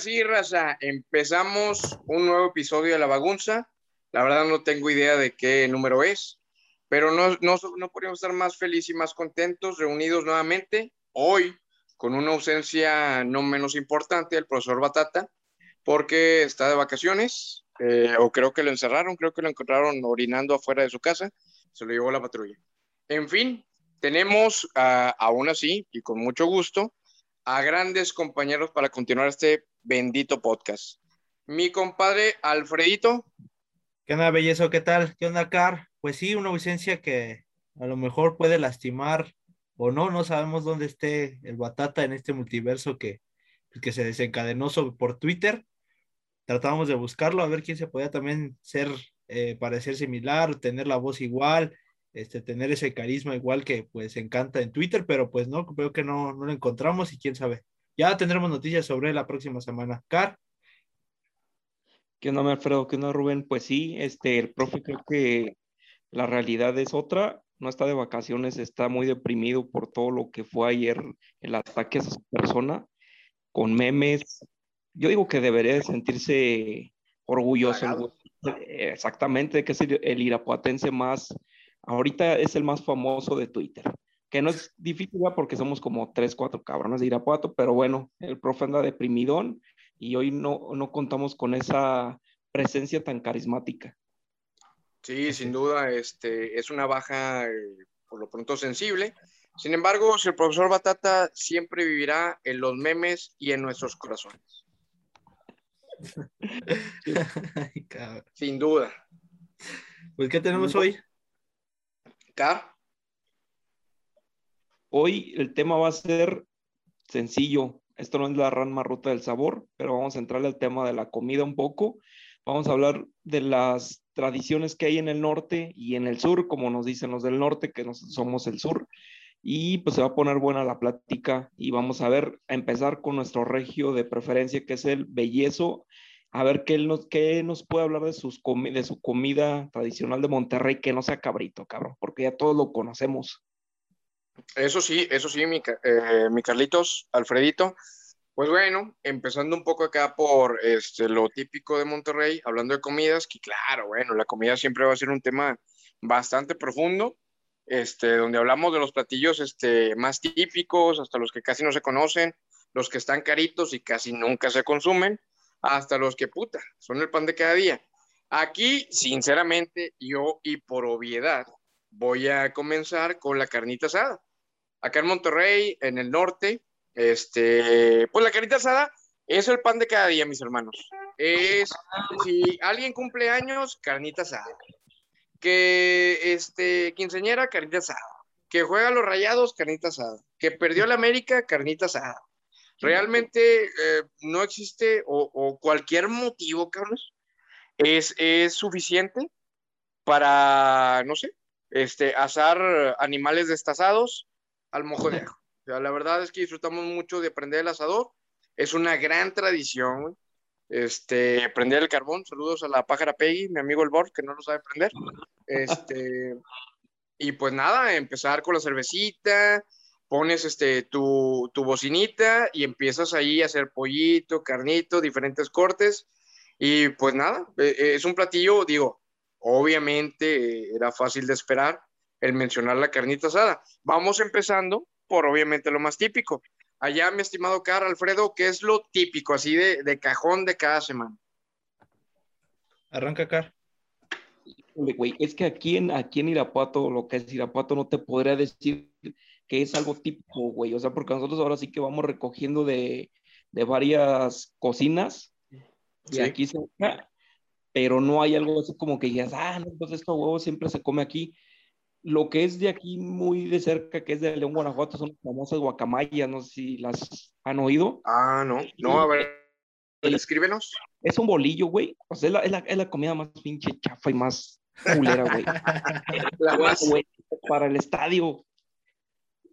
Sí, raza, empezamos un nuevo episodio de La Bagunza. La verdad no tengo idea de qué número es, pero no, no, no podríamos estar más felices y más contentos, reunidos nuevamente, hoy con una ausencia no menos importante del profesor Batata, porque está de vacaciones, eh, o creo que lo encerraron, creo que lo encontraron orinando afuera de su casa, se lo llevó la patrulla. En fin, tenemos uh, aún así, y con mucho gusto, a grandes compañeros para continuar este bendito podcast. Mi compadre Alfredito. ¿Qué onda, bellezo? ¿Qué tal? ¿Qué onda, Car? Pues sí, una ausencia que a lo mejor puede lastimar o no, no sabemos dónde esté el Batata en este multiverso que, que se desencadenó sobre, por Twitter. Tratamos de buscarlo, a ver quién se podía también ser, eh, parecer similar, tener la voz igual, este, tener ese carisma igual que pues encanta en Twitter, pero pues no, creo que no, no lo encontramos y quién sabe. Ya tendremos noticias sobre la próxima semana. Car. ¿Qué onda, Alfredo? ¿Qué onda, Rubén? Pues sí, este, el profe creo que la realidad es otra. No está de vacaciones, está muy deprimido por todo lo que fue ayer el ataque a su persona, con memes. Yo digo que debería de sentirse orgulloso. Exactamente, que es el, el irapuatense más, ahorita es el más famoso de Twitter, que no es difícil porque somos como tres, cuatro cabrones de Irapuato, pero bueno, el profe anda deprimidón y hoy no, no contamos con esa presencia tan carismática. Sí, sin duda, este, es una baja eh, por lo pronto sensible. Sin embargo, el profesor Batata siempre vivirá en los memes y en nuestros corazones. sin duda. Pues, ¿qué tenemos hoy? Hoy el tema va a ser sencillo. Esto no es la rama ruta del sabor, pero vamos a entrar al tema de la comida un poco. Vamos a hablar de las tradiciones que hay en el norte y en el sur, como nos dicen los del norte, que nos, somos el sur. Y pues se va a poner buena la plática y vamos a ver, a empezar con nuestro regio de preferencia, que es el bellezo a ver qué nos, qué nos puede hablar de, de su comida tradicional de Monterrey que no sea cabrito, cabrón, porque ya todos lo conocemos. Eso sí, eso sí, mi, eh, mi Carlitos, Alfredito. Pues bueno, empezando un poco acá por este, lo típico de Monterrey, hablando de comidas, que claro, bueno, la comida siempre va a ser un tema bastante profundo, este, donde hablamos de los platillos este, más típicos, hasta los que casi no se conocen, los que están caritos y casi nunca se consumen, hasta los que puta, son el pan de cada día. Aquí, sinceramente, yo y por obviedad, voy a comenzar con la carnita asada. Acá en Monterrey, en el norte, este, pues la carnita asada es el pan de cada día, mis hermanos. Es, si alguien cumple años, carnita asada. Que, este, quinceñera, carnita asada. Que juega los rayados, carnita asada. Que perdió la América, carnita asada realmente eh, no existe o, cualquier motivo, Carlos, es, es, suficiente para, no sé, este, asar animales destazados al mojo de ajo. la verdad es que disfrutamos mucho de prender el asador. Es una gran tradición, este, prender el carbón. Saludos a la pájara Peggy, mi amigo el Bord, que no lo sabe prender. Este, y pues nada, empezar con la cervecita, pones este, tu, tu, bocinita y empiezas ahí a hacer pollito, carnito, diferentes cortes. Y pues nada, e, e, es un platillo, digo, obviamente era fácil de esperar el mencionar la carnita asada. Vamos empezando por obviamente lo más típico. Allá, mi estimado Car, Alfredo, ¿qué es lo típico, así de, de cajón de cada semana? Arranca, Car. es que aquí en, aquí en Irapuato, lo que es Irapuato, no te podría decir que es algo típico, güey. O sea, porque nosotros ahora sí que vamos recogiendo de, de varias cocinas y aquí se pero no hay algo así como que digas, ah, no, pues esto huevo siempre se come aquí. Lo que es de aquí muy de cerca, que es de León, Guanajuato, son las famosas guacamayas, no sé si las han oído. Ah, no, no, a ver, escríbenos. Es un bolillo, güey. O sea, es la, es la, es la comida más pinche chafa y más culera, güey. La más. Güey, para el estadio.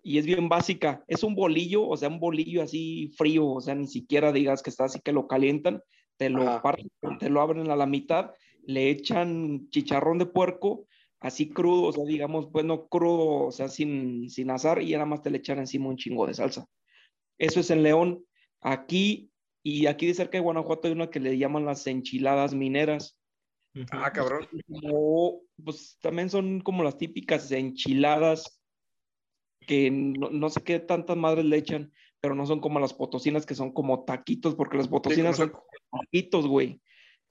Y es bien básica. Es un bolillo, o sea, un bolillo así frío, o sea, ni siquiera digas que está así que lo calientan, te lo Ajá. parten, te lo abren a la mitad, le echan chicharrón de puerco, así crudo, o sea, digamos, pues no crudo, o sea, sin, sin azar, y nada más te le echan encima un chingo de salsa. Eso es en León. Aquí, y aquí de cerca de Guanajuato hay una que le llaman las enchiladas mineras. Ah, cabrón. Como, pues también son como las típicas enchiladas que no, no sé qué tantas madres le echan, pero no son como las potosinas que son como taquitos, porque las potosinas como son taquitos, güey.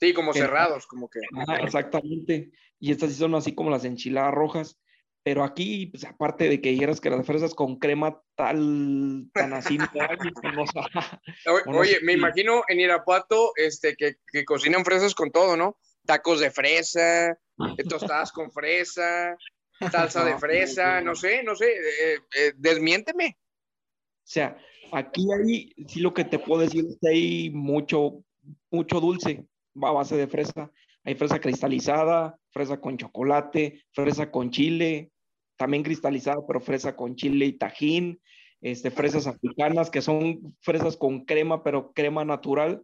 Sí, como cerrados, como que. Ajá, exactamente. Y estas sí son así como las enchiladas rojas. Pero aquí, pues aparte de que dijeras que las fresas con crema tal, tan así, no pues, Oye, no me imagino en Irapuato este, que, que cocinan fresas con todo, ¿no? Tacos de fresa, eh, tostadas con fresa, salsa de No, fresa, no, no sé, no sé, eh, eh, desmiénteme. O sea, aquí hay, sí lo que te puedo decir es que hay mucho, mucho dulce a base de fresa. Hay fresa cristalizada, fresa con chocolate, fresa con chile, también cristalizada, pero fresa con chile y tajín, este, fresas africanas que son fresas con crema, pero crema natural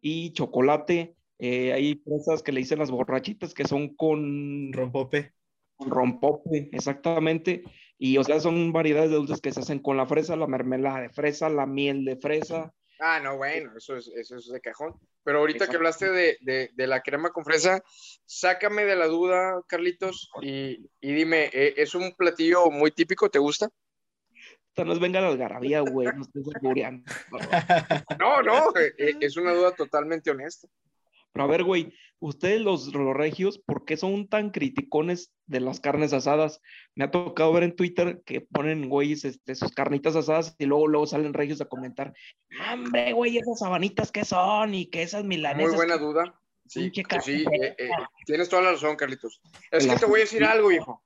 y chocolate. Eh, hay fresas que le dicen las borrachitas que son con Rompope. con rompope, exactamente. Y o sea, son variedades de dulces que se hacen con la fresa, la mermelada de fresa, la miel de fresa. Ah, no, bueno, eso es, eso es de cajón. Pero ahorita que hablaste de, de- de la crema con fresa, sácame de la duda, Carlitos, y, y dime, eh, ¿es un platillo muy típico? ¿Te gusta? No es venga la algarabía, güey, no estés. No, no, eh, eh, es una duda totalmente honesta. Pero a ver, güey, ustedes los, los regios, ¿por qué son tan criticones de las carnes asadas? Me ha tocado ver en Twitter que ponen, güeyes, este, sus carnitas asadas y luego, luego salen regios a comentar, hombre, güey, esas sabanitas que son y que esas milanesas. Muy buena que- duda. Sí, sí, eh, eh, tienes toda la razón, Carlitos. Es que te voy a decir algo, hijo.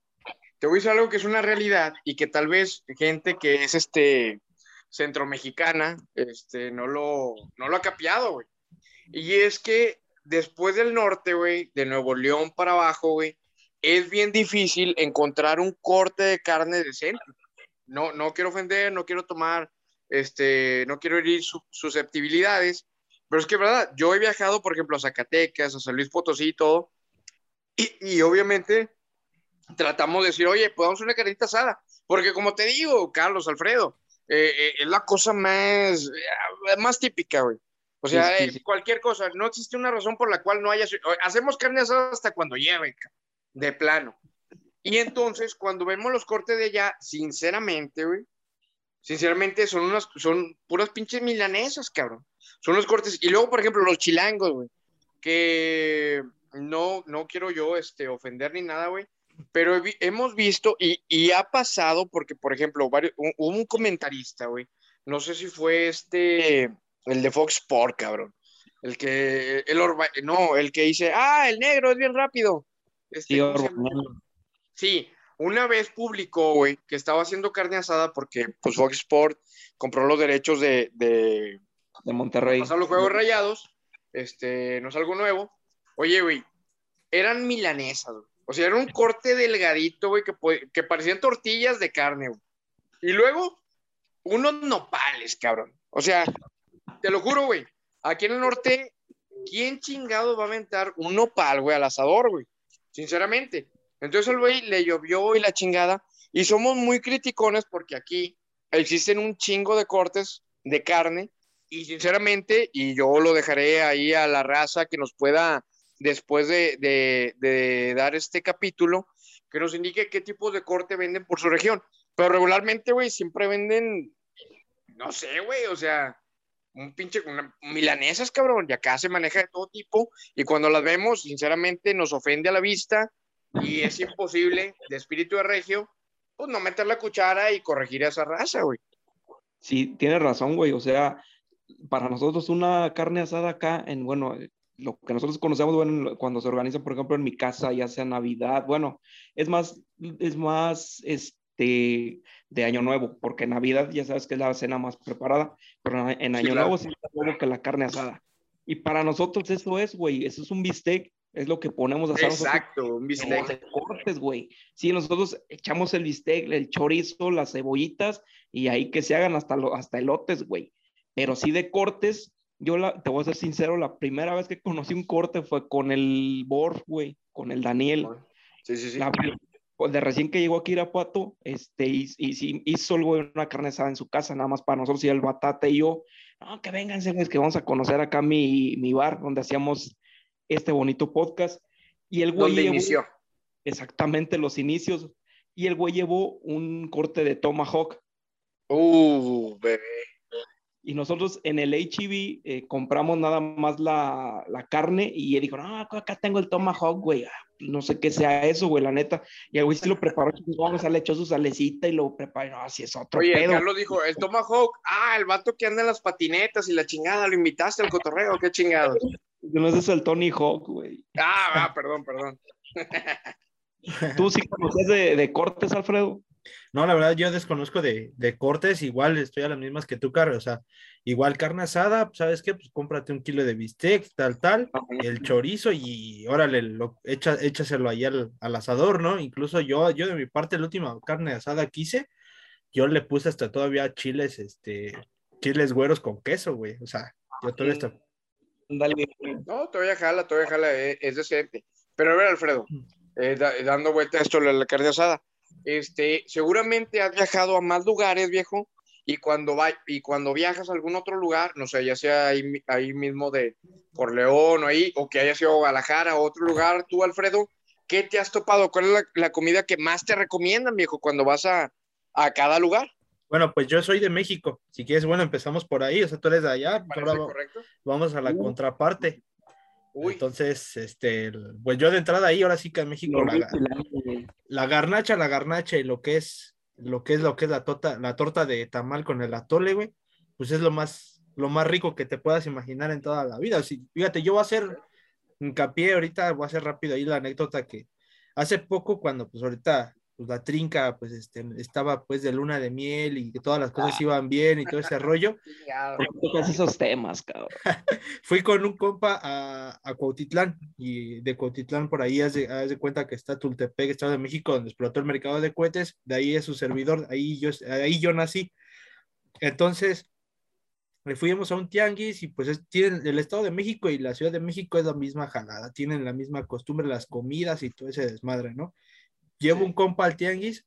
Te voy a decir algo que es una realidad y que tal vez gente que es este centromexicana este, no, lo, no lo ha capeado, güey. Y es que después del norte, güey, de Nuevo León para abajo, güey, es bien difícil encontrar un corte de carne decente. No, no quiero ofender, no quiero tomar, este, no quiero herir su- susceptibilidades, pero es que, ¿verdad? Yo he viajado, por ejemplo, a Zacatecas, a San Luis Potosí y todo, y, y obviamente tratamos de decir, oye, podemos hacer una carnita asada, porque como te digo, Carlos, Alfredo, eh, eh, es la cosa más, eh, más típica, güey. O sea, Sí, sí, eh, sí. cualquier cosa, no existe una razón por la cual no haya... Hacemos carne asada hasta cuando lleve, de plano. Y entonces, cuando vemos los cortes de allá, sinceramente, güey, sinceramente son unas, son puras pinches milanesas, cabrón. Son los cortes. Y luego, por ejemplo, los chilangos, güey, que no, no quiero yo este, ofender ni nada, güey, pero he hemos visto y, y ha pasado porque, por ejemplo, varios, un- hubo un comentarista, güey, no sé si fue este, el de Fox Sport, cabrón, el que, el Orba- no, el que dice, ah, el negro es bien rápido. Este, Sí, una vez publicó, güey, que estaba haciendo carne asada porque, pues, Fox Sport compró los derechos de, de de Monterrey. pasar los juegos rayados. Este, no es algo nuevo. Oye, güey, eran milanesas, güey. O sea, era un corte delgadito, güey, que, que parecían tortillas de carne, güey. Y luego, unos nopales, cabrón. O sea, te lo juro, güey. Aquí en el norte, ¿quién chingado va a aventar un nopal, güey, al asador, güey? Sinceramente. Entonces el güey le llovió y la chingada. Y somos muy criticones porque aquí existen un chingo de cortes de carne. Y sinceramente, y yo lo dejaré ahí a la raza que nos pueda, después de, de- de dar este capítulo, que nos indique qué tipos de corte venden por su región. Pero regularmente, güey, siempre venden, no sé, güey, o sea, un pinche, una- milanesas, cabrón, y acá se maneja de todo tipo, y cuando las vemos, sinceramente, nos ofende a la vista, y es imposible, de espíritu de regio, pues no meter la cuchara y corregir a esa raza, güey. Sí, tienes razón, güey. O sea, para nosotros una carne asada acá, en, bueno, lo que nosotros conocemos bueno, cuando se organiza, por ejemplo, en mi casa, ya sea Navidad, bueno, es más, es más, este, de Año Nuevo, porque Navidad ya sabes que es la cena más preparada, pero en Año Nuevo sí está como que la carne asada. Y para nosotros eso es, güey, eso es un bistec, es lo que ponemos a hacer. Exacto, un bistec. De cortes, güey. Sí, nosotros echamos el bistec, el chorizo, las cebollitas y ahí que se hagan hasta, lo, hasta elotes, güey. Pero sí de cortes, yo la, te voy a ser sincero, la primera vez que conocí un corte fue con el Bor, güey, con el Daniel. Sí, sí, sí. Pues, de recién que llegó aquí a Irapuato, este, y, y, hizo el güey una carne asada en su casa, nada más para nosotros y el Batate y yo, no, que vénganse, es que vamos a conocer acá mi, mi bar donde hacíamos este bonito podcast. Y el güey. ¿Dónde inició? Exactamente, los inicios. Y el güey llevó un corte de Tomahawk. Uh, bebé. Y nosotros en el HEB eh, compramos nada más la, la, carne y él dijo, no, acá tengo el Tomahawk, güey. Ah, no sé qué sea eso, güey, la neta. Y el güey sí lo preparó, vamos, le echó su salecita y lo preparó. No, así es otro Oye, pedo. Carlos dijo, el Tomahawk, ah, el vato que anda en las patinetas y la chingada, ¿lo invitaste al cotorreo? ¿Qué chingado? No es el Tony Hawk, güey. Ah, ah, perdón, perdón. ¿Tú sí conoces de, de cortes, Alfredo? No, la verdad yo desconozco de, de, cortes, igual estoy a las mismas que tú, Carlos, o sea, igual carne asada, ¿sabes qué? Pues cómprate un kilo de bistec, tal, tal, el chorizo y órale, lo, echa, échaselo ahí al, al, asador, ¿no? Incluso yo, yo de mi parte, la última carne asada que hice, yo le puse hasta todavía chiles, este, chiles güeros con queso, güey, o sea, yo todavía está... No, todavía jala, todavía jala, eh, es decente. Pero a ver, Alfredo, eh, dando vuelta a esto, la, la carne asada, este, seguramente has viajado a más lugares, viejo, y cuando, va, y cuando viajas a algún otro lugar, no sé, ya sea ahí, ahí mismo de por León o ahí, o que haya sido Guadalajara o otro lugar, tú, Alfredo, ¿qué te has topado? ¿Cuál es la, la comida que más te recomiendan, viejo, cuando vas a, a, cada lugar? Bueno, pues yo soy de México. Si quieres, bueno, empezamos por ahí. O sea, tú eres de allá. Ahora vamos a la uh. contraparte. Entonces, este, pues yo de entrada ahí, ahora sí que en México, la, la, garnacha, la garnacha y lo que es, lo que es, lo que es la, tota, la torta de tamal con el atole, güey, pues es lo más, lo más rico que te puedas imaginar en toda la vida. Si, fíjate, yo voy a hacer hincapié ahorita, voy a hacer rápido ahí la anécdota que hace poco, cuando pues ahorita pues la trinca pues este, estaba pues de luna de miel y que todas las cosas ah. iban bien y todo ese rollo. esos temas, cabrón. Fui con un compa a, a Cuautitlán y de Cuautitlán por ahí haz de, de, cuenta que está Tultepec, Estado de México, donde explotó el mercado de cohetes, de ahí es su servidor, ahí yo, ahí yo nací. Entonces, fuimos a un tianguis y pues tienen el Estado de México y la Ciudad de México es la misma jalada, tienen la misma costumbre, las comidas y todo ese desmadre, ¿no? llevo un compa al tianguis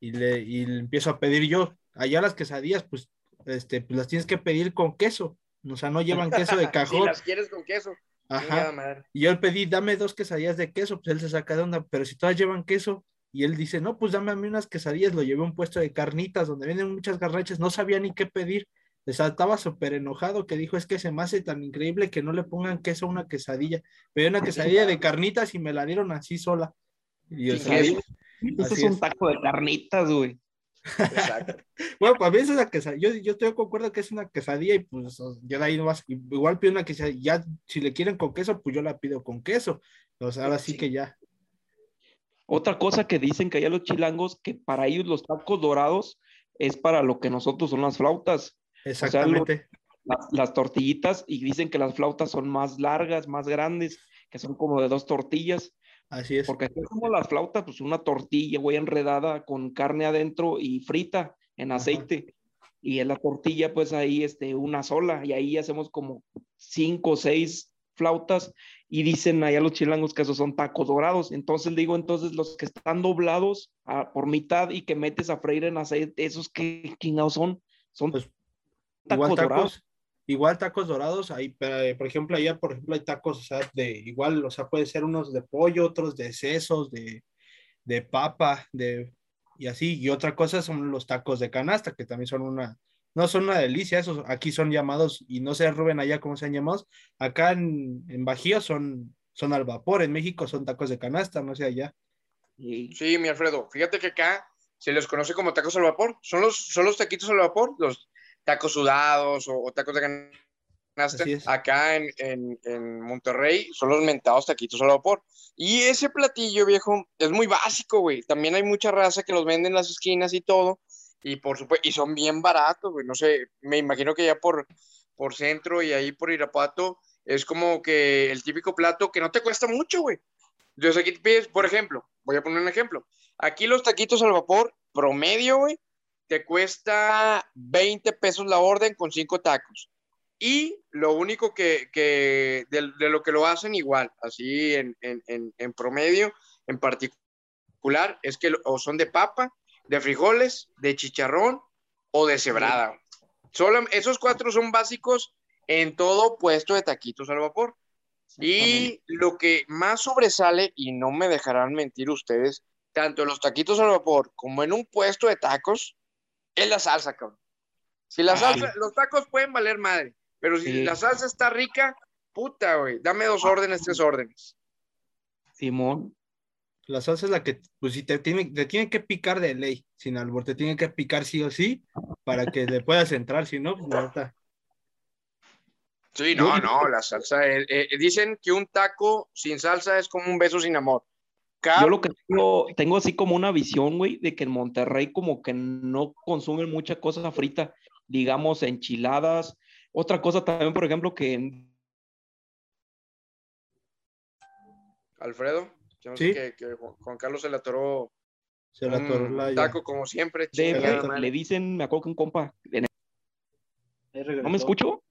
y le, y le empiezo a pedir yo. Allá las quesadillas, pues, este, pues las tienes que pedir con queso. O sea, no llevan queso de cajón. Si las quieres con queso. Ajá. Y yo le pedí, dame dos quesadillas de queso, pues él se saca de onda, pero si todas llevan queso, y él dice, no, pues dame a mí unas quesadillas, lo llevé a un puesto de carnitas donde venden muchas garrachas, no sabía ni qué pedir, estaba súper enojado que dijo, es que se me hace tan increíble que no le pongan queso a una quesadilla, pero una quesadilla de carnitas y me la dieron así sola. Y eso es un taco de carnitas, güey. Exacto. bueno, para mí es una quesadilla. Yo, yo estoy de acuerdo que es una quesadilla y pues yo de ahí no vas. Igual pido una quesadilla. Ya, si le quieren con queso, pues yo la pido con queso. O sea, ahora sí, que ya. Otra cosa que dicen que allá los chilangos, que para ellos los tacos dorados es para lo que nosotros son las flautas. Exactamente. las tortillitas y dicen que las flautas son más largas, más grandes, que son como de dos tortillas. Así es. Porque es como las flautas, pues una tortilla, güey, enredada con carne adentro y frita en aceite. Y en la tortilla, pues ahí, este, una sola. Y ahí hacemos como cinco o seis flautas. Y dicen allá los chilangos que esos son tacos dorados. Entonces digo, entonces los que están doblados ah, por mitad y que metes a freír en aceite, esos que chingados son, son pues, tacos dorados igual tacos dorados, ahí, por ejemplo, allá, por ejemplo, hay tacos, o sea, de igual, o sea, puede ser unos de pollo, otros de sesos, de, de papa, de, y así, y otra cosa son los tacos de canasta, que también son una, no son una delicia, esos aquí son llamados, y no sé, Rubén, allá cómo se han llamado, acá en, en Bajío son, son al vapor, en México son tacos de canasta, no sé allá. Sí, mi Alfredo, fíjate que acá se les conoce como tacos al vapor, son los, son los taquitos al vapor, los tacos sudados o, tacos de acá en, Monterrey son los mentados taquitos al vapor. Y ese platillo, viejo, es muy básico, güey. También hay mucha raza que los venden en las esquinas y todo. Y por supuesto, y son bien baratos, güey. No sé, me imagino que ya por, por centro y ahí por Irapuato es como que el típico plato que no te cuesta mucho, güey. Entonces aquí te pides, por ejemplo, voy a poner un ejemplo. Aquí los taquitos al vapor, promedio, güey, te cuesta 20 pesos la orden con 5 tacos. Y lo único que, que de, lo que lo hacen igual, así en, en, en, promedio, en particular, es que o son de papa, de frijoles, de chicharrón o de cebrada. Solo, esos cuatro son básicos en todo puesto de taquitos al vapor. Y lo que más sobresale, y no me dejarán mentir ustedes, tanto en los taquitos al vapor como en un puesto de tacos, es la salsa, cabrón. Si la salsa, los tacos pueden valer madre, pero si la salsa está rica, puta, güey, dame dos órdenes, tres órdenes. Simón. La salsa es la que, pues si te tiene, te tiene que picar de ley, sin albor, te tiene que picar sí o sí, para que le puedas entrar, si no, pues no está. Sí, no, no, la salsa, eh, eh, dicen que un taco sin salsa es como un beso sin amor. Yo lo que tengo, tengo así como una visión, güey, de que en Monterrey como que no consumen mucha cosa frita, digamos enchiladas, otra cosa también, por ejemplo, que... Alfredo, ¿Sí? que, Juan Carlos se le atoró se le atoró la taco como siempre. le dicen, me acuerdo que un compa... ¿No me escucho?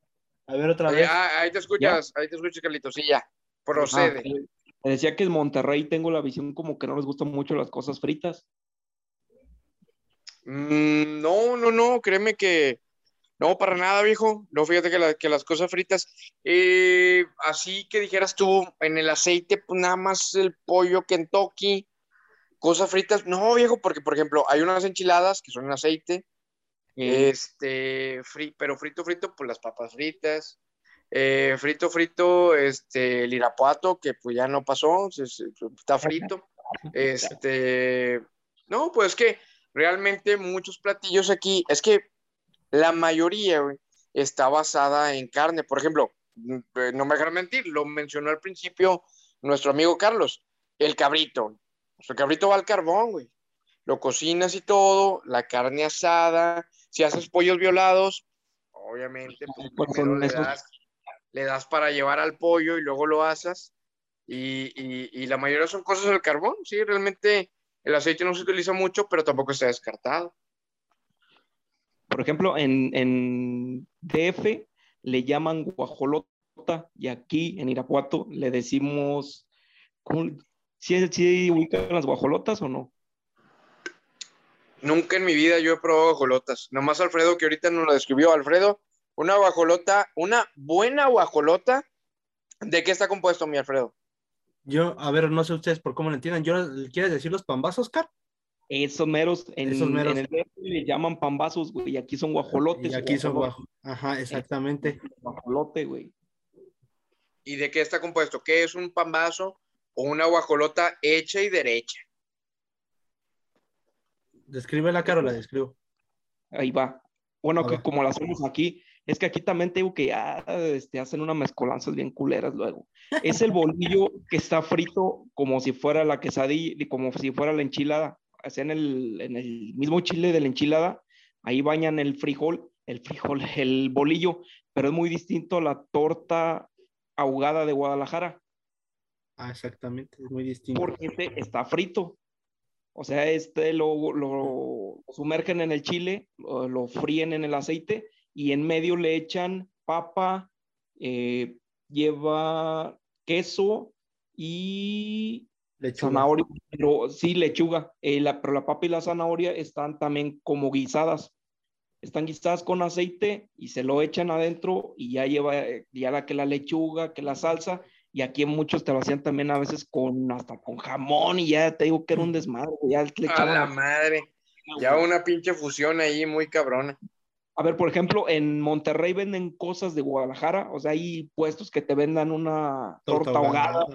A ver otra vez. ahí te escuchas, ahí te escuchas, Carlitos, sí, ya. Procede. Ah, decía que en Monterrey tengo la visión como que no les gustan mucho las cosas fritas. Mm, no, no, no, créeme que no, para nada, viejo. No, fíjate que, las cosas fritas, eh, así que dijeras tú, en el aceite, pues nada más el pollo Kentucky, cosas fritas. No, viejo, porque por ejemplo, hay unas enchiladas que son en aceite, este, pero frito, frito, pues las papas fritas. Eh, frito, frito, este, el irapuato, que pues ya no pasó, está frito. Este, no, pues que realmente muchos platillos aquí, es que la mayoría, está basada en carne. Por ejemplo, mm, eh, no me dejarán mentir, lo mencionó al principio nuestro amigo Carlos, el cabrito. el cabrito va al carbón, güey. Lo cocinas y todo, la carne asada. Si haces pollos violados, obviamente, pues, primero le, das, para llevar al pollo y luego lo asas. Y, y la mayoría son cosas del carbón, sí, realmente el aceite no se utiliza mucho, pero tampoco está descartado. Por ejemplo, en, DF le llaman guajolota y aquí en Irapuato le decimos, ¿sí, ¿sí ubican las guajolotas o no? Nunca en mi vida yo he probado guajolotas. Nomás Alfredo, que ahorita nos lo describió. Alfredo, una guajolota, una buena guajolota, ¿de qué está compuesto, mi Alfredo? Yo, a ver, no sé ustedes por cómo lo entiendan. ¿Yo, ¿Quieres decir los pambazos, Car? Esos meros, en, el le llaman pambazos, güey, y aquí son guajolotes. Y aquí son guajolotes. Ajá, exactamente. Guajolote, güey. ¿Y de qué está compuesto? ¿Qué es un pambazo o una guajolota hecha y derecha? Describe la cara o la describo. Ahí va. Bueno, que como la hacemos aquí, es que aquí también tengo que ah, este, hacen unas mezcolanzas bien culeras luego. Es el bolillo que está frito como si fuera la quesadilla, como si fuera la enchilada en el, en el mismo chile de la enchilada, ahí bañan el frijol, el frijol, el bolillo, pero es muy distinto a la torta ahogada de Guadalajara. Ah, exactamente, es muy distinto. Porque este está frito. O sea, este lo, lo sumergen en el chile, lo, fríen en el aceite y en medio le echan papa, eh, lleva queso y Zanahoria, pero sí, lechuga. Eh, la, pero la papa y la zanahoria están también como guisadas. Están guisadas con aceite y se lo echan adentro y ya lleva ya la que la lechuga, que la salsa. Y aquí muchos te lo hacían también a veces con hasta con jamón y ya te digo que era un desmadre. Ya le a la madre. Ya una pinche fusión ahí muy cabrona. A ver, por ejemplo, en Monterrey venden cosas de Guadalajara, o sea, hay puestos que te vendan una torta, ahogada,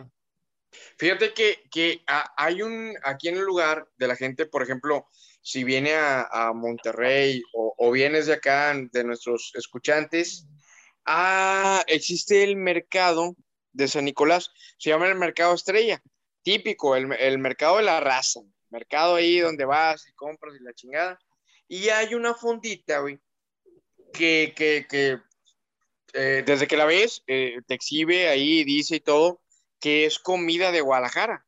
Fíjate que, hay un, aquí en el lugar de la gente, por ejemplo, si viene a, Monterrey o, vienes de acá, de nuestros escuchantes, Ah, existe el mercado de San Nicolás, se llama el mercado estrella, típico, el, el mercado de la raza, mercado ahí donde vas y compras y la chingada. Y hay una fondita, güey, que, que, que eh, desde que la ves, eh, te exhibe ahí, dice y todo, que es comida de Guadalajara.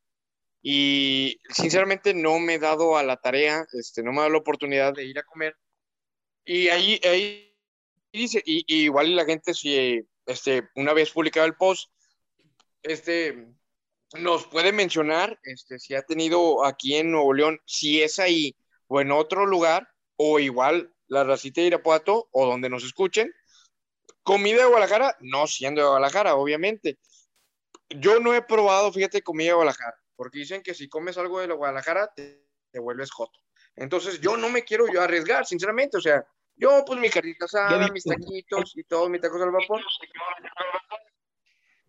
Y sinceramente no me he dado a la tarea, este, no me ha dado la oportunidad de ir a comer. Y ahí, ahí dice, y, y igual la gente, si este, una vez publicado el post, este, nos puede mencionar este, si ha tenido aquí en Nuevo León, si es ahí o en otro lugar, o igual la racita de Irapuato, o donde nos escuchen. Comida de Guadalajara, no siendo de Guadalajara, obviamente. Yo no he probado, fíjate, comida de Guadalajara, porque dicen que si comes algo de la Guadalajara, te, te vuelves joto. Entonces, yo no me quiero yo arriesgar, sinceramente, o sea, yo, pues, mi carita asada, mis taquitos y todo, mi tacos al vapor.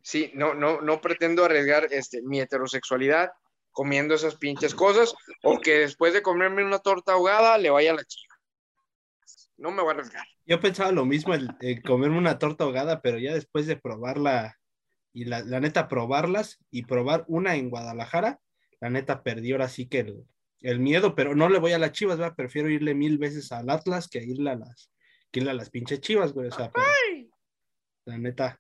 Sí, no, no, no pretendo arriesgar este, mi heterosexualidad comiendo esas pinches cosas o que después de comerme una torta ahogada le vaya a la chica. No me voy a arriesgar. Yo pensaba lo mismo, el, el comerme una torta ahogada, pero ya después de probarla y la, la, neta probarlas y probar una en Guadalajara, la neta perdí ahora sí que el, el miedo, pero no le voy a las chivas, ¿verdad? Prefiero irle mil veces al Atlas que irle a las, que irle a las pinches chivas, güey. O sea, pero, la neta.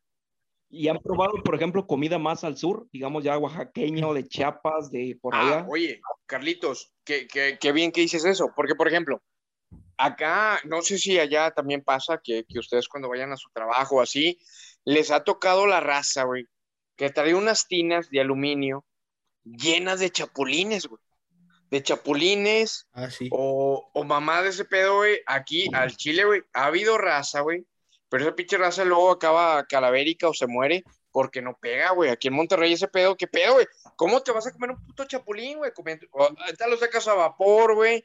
¿Y han probado, por ejemplo, comida más al sur, digamos ya oaxaqueña o de Chiapas, de por Ah, allá? oye, Carlitos, qué, qué, qué bien que dices eso, porque por ejemplo, acá, no sé si allá también pasa que, que ustedes cuando vayan a su trabajo así, les ha tocado la raza, güey, que trae unas tinas de aluminio llenas de chapulines, güey. De chapulines Ah, sí. o, o mamá de ese pedo, güey. Aquí al Chile, güey, ha habido raza, güey. Pero esa pinche raza luego acaba calavérica o se muere porque no pega, güey. Aquí en Monterrey ese pedo, ¿qué pedo, güey? ¿Cómo te vas a comer un puto chapulín, güey? Ahorita lo sacas a vapor, güey,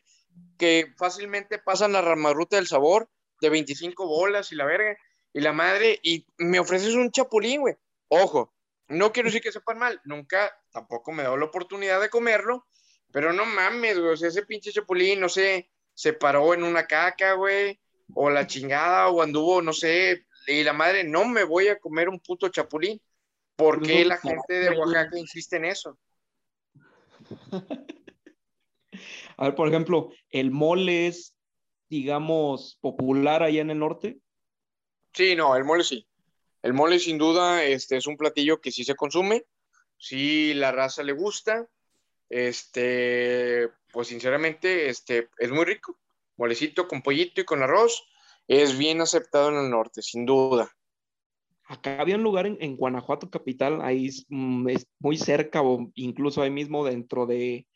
que fácilmente pasan la ramarruta del sabor de 25 bolas y la verga y la madre y me ofreces un chapulín, güey. Ojo, no quiero decir que sepan mal, nunca tampoco me he dado la oportunidad de comerlo, pero no mames, güey, o sea, ese pinche chapulín, no sé, se paró en una caca, güey, o la chingada, o anduvo, no sé, y la madre, no me voy a comer un puto chapulín. ¿Por qué la gente de. Oaxaca insiste en eso? A ver, por ejemplo, el mole es, digamos, popular allá en el norte. Sí, no, el mole sí. El mole sin duda este, es un platillo que sí se consume, sí la raza le gusta, este, pues sinceramente este, es muy rico. Molecito con pollito y con arroz es bien aceptado en el norte, sin duda. Acá había un lugar en, en Guanajuato capital, ahí es, mm, es muy cerca o incluso ahí mismo dentro de,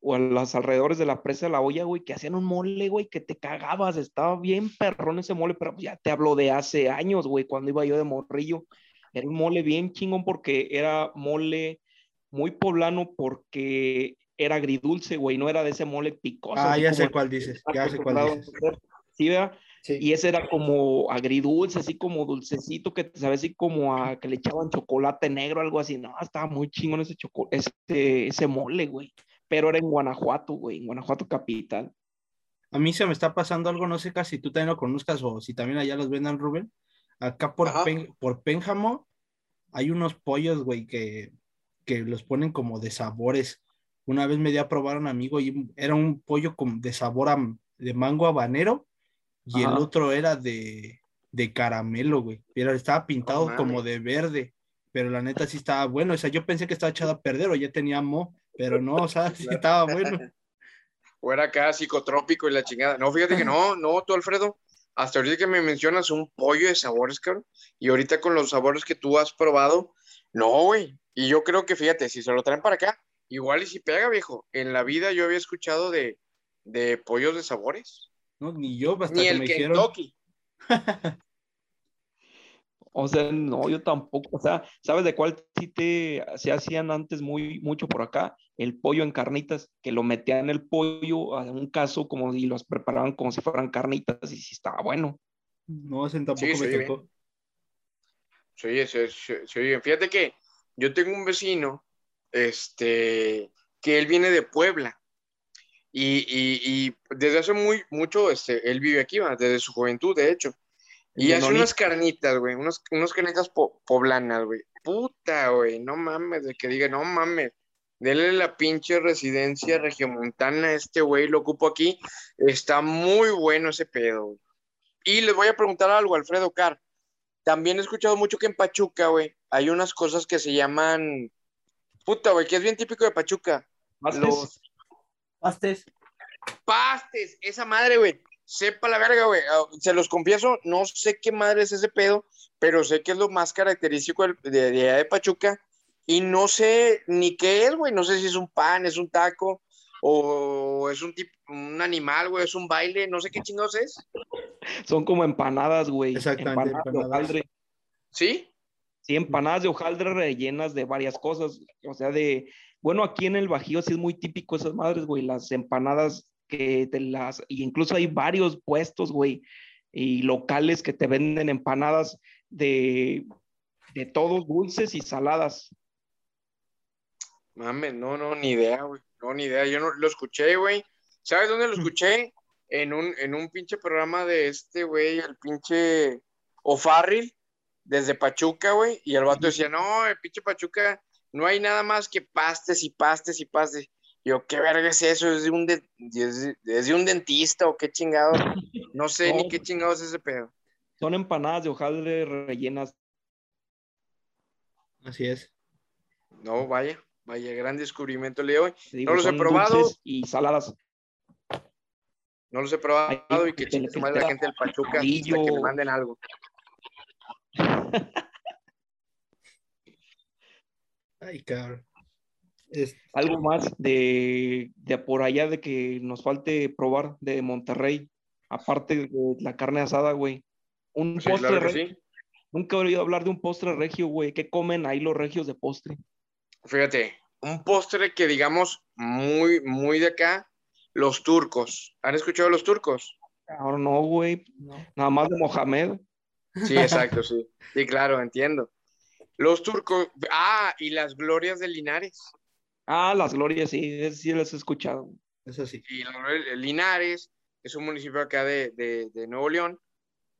o a los alrededores de la presa de la olla, güey, que hacían un mole, güey, que te cagabas, estaba bien perrón ese mole, pero ya te hablo de hace años, güey, cuando iba yo de morrillo, era un mole bien chingón porque era mole muy poblano porque era agridulce, güey, no era de ese mole picoso. Ah, ya sé cuál dices, ya sé cuál dices. Sí, ¿verdad? Sí. Y ese era como agridulce, así como dulcecito, que te sabe así como a que le echaban chocolate negro, algo así. No, estaba muy chingón ese, choco ese mole, güey. Pero era en Guanajuato, güey, en Guanajuato capital. A mí se me está pasando algo, no sé casi tú también lo conozcas o si también allá los vendan, Rubén. Acá por. Pen- por Pénjamo hay unos pollos, güey, que, que los ponen como de sabores. Una vez me di a probar a un amigo y era un pollo con, de sabor a, de mango habanero y el otro era de, de caramelo, güey. Pero estaba pintado como de verde, pero la neta sí estaba bueno. O sea, yo pensé que estaba echado a perder o ya tenía mo, pero no, o sea, sí estaba bueno. O era acá psicotrópico y la chingada. No, fíjate que no, no, tú, Alfredo, hasta ahorita que me mencionas un pollo de sabores, cabrón, y ahorita con los sabores que tú has probado, no, güey. Y yo creo que, fíjate, si se lo traen para acá, igual y si pega, viejo. En la vida yo había escuchado de, de pollos de sabores. No, ni yo, hasta Ni que el me dijeron. Kentucky. O sea, no, yo tampoco. O sea, ¿sabes de cuál sí te se hacían antes muy mucho por acá? El pollo en carnitas, que lo metían el pollo a un caso como y los preparaban como si fueran carnitas y sí estaba bueno. No, ese tampoco Sí, me tocó. Se oye, se, se- se oye bien. Fíjate que yo tengo un vecino, este, que él viene de Puebla. Y, y- y desde hace muy mucho, este, él vive aquí, ¿va? desde su juventud, de hecho. Y hace unas carnitas, güey, unas, unas carnitas poblanas, güey. Puta, güey, no mames, de que diga, no mames, Dele la pinche residencia regiomontana a este güey, lo ocupo aquí. Está muy bueno ese pedo. Y les voy a preguntar algo, Alfredo Carr. También he escuchado mucho que en Pachuca, güey, hay unas cosas que se llaman. Puta, güey, que es bien típico de Pachuca. Pastes. Pastes. Pastes, esa madre, güey. Sepa la verga, güey. Ah, se los confieso, no sé qué madre es ese pedo, pero sé que es lo más característico de, de, de Pachuca y no sé ni qué es, güey. No sé si es un pan, es un taco o es un tipo, un animal, güey, es un baile, no sé qué chingados es. Son como empanadas, güey. Exactamente. Empanadas, de hojaldre. ¿Sí? Sí, empanadas de hojaldre rellenas de varias cosas. O sea, de. Bueno, aquí en el Bajío sí es muy típico esas madres, güey. Las empanadas que te las. Y incluso hay varios puestos, güey. Y locales que te venden empanadas de, de todos dulces y saladas. Mames, no, no, ni idea, güey. No, ni idea. Yo no lo escuché, güey. ¿Sabes dónde lo escuché? En un, en un pinche programa de este, güey, el pinche O'Farrill, desde Pachuca, güey. Y el vato decía, no, el pinche Pachuca, no hay nada más que pastes y pastes y pastes. Yo, ¿qué verga es eso? ¿Es de un, de, de un dentista o qué chingado? No sé ni qué chingados es ese pedo. Son empanadas de hojaldre rellenas. Así es. No, vaya. Vaya, gran descubrimiento el de hoy. no los he probado. Y saladas. No los he probado y que chingue más la gente del Pachuca hasta que le manden algo. Ay, cabrón. Algo más de, de, por allá de que nos falte probar de Monterrey, aparte de la carne asada, güey. Un postre regio. Nunca he oído hablar de un postre regio, güey. ¿Qué comen ahí los regios de postre? Fíjate, un postre que digamos muy, muy de acá, los turcos. ¿Han escuchado los turcos? Ahora no, güey. Nada más de Mohamed. Sí, exacto, sí. Sí, claro, entiendo. Los turcos. Ah, y las glorias de Linares. Ah, las glorias, sí, sí las he escuchado. Eso sí. Y Linares es un municipio acá de, de, Nuevo León,